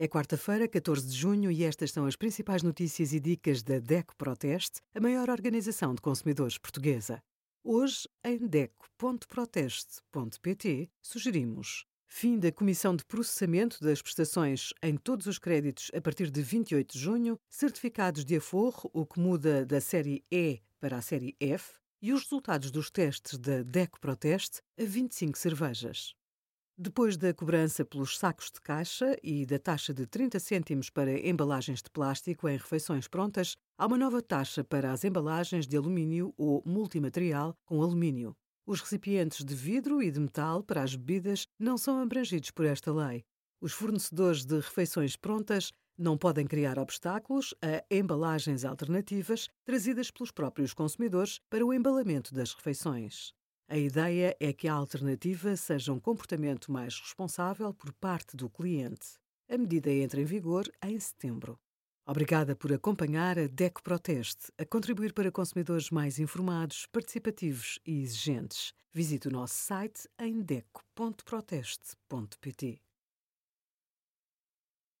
É quarta-feira, 14 de junho, e estas são as principais notícias e dicas da DECO Proteste, a maior organização de consumidores portuguesa. Hoje, em DECO.proteste.pt, sugerimos fim da comissão de processamento das prestações em todos os créditos a partir de 28 de junho, certificados de aforro, o que muda da série E para a série F, e os resultados dos testes da DECO Proteste a 25 cervejas. Depois da cobrança pelos sacos de caixa e da taxa de 30 cêntimos para embalagens de plástico em refeições prontas, há uma nova taxa para as embalagens de alumínio ou multimaterial com alumínio. Os recipientes de vidro e de metal para as bebidas não são abrangidos por esta lei. Os fornecedores de refeições prontas não podem criar obstáculos a embalagens alternativas trazidas pelos próprios consumidores para o embalamento das refeições. A ideia é que a alternativa seja um comportamento mais responsável por parte do cliente. A medida entra em vigor em setembro. Obrigada por acompanhar a DECO Proteste, a contribuir para consumidores mais informados, participativos e exigentes. Visite o nosso site em deco.proteste.pt.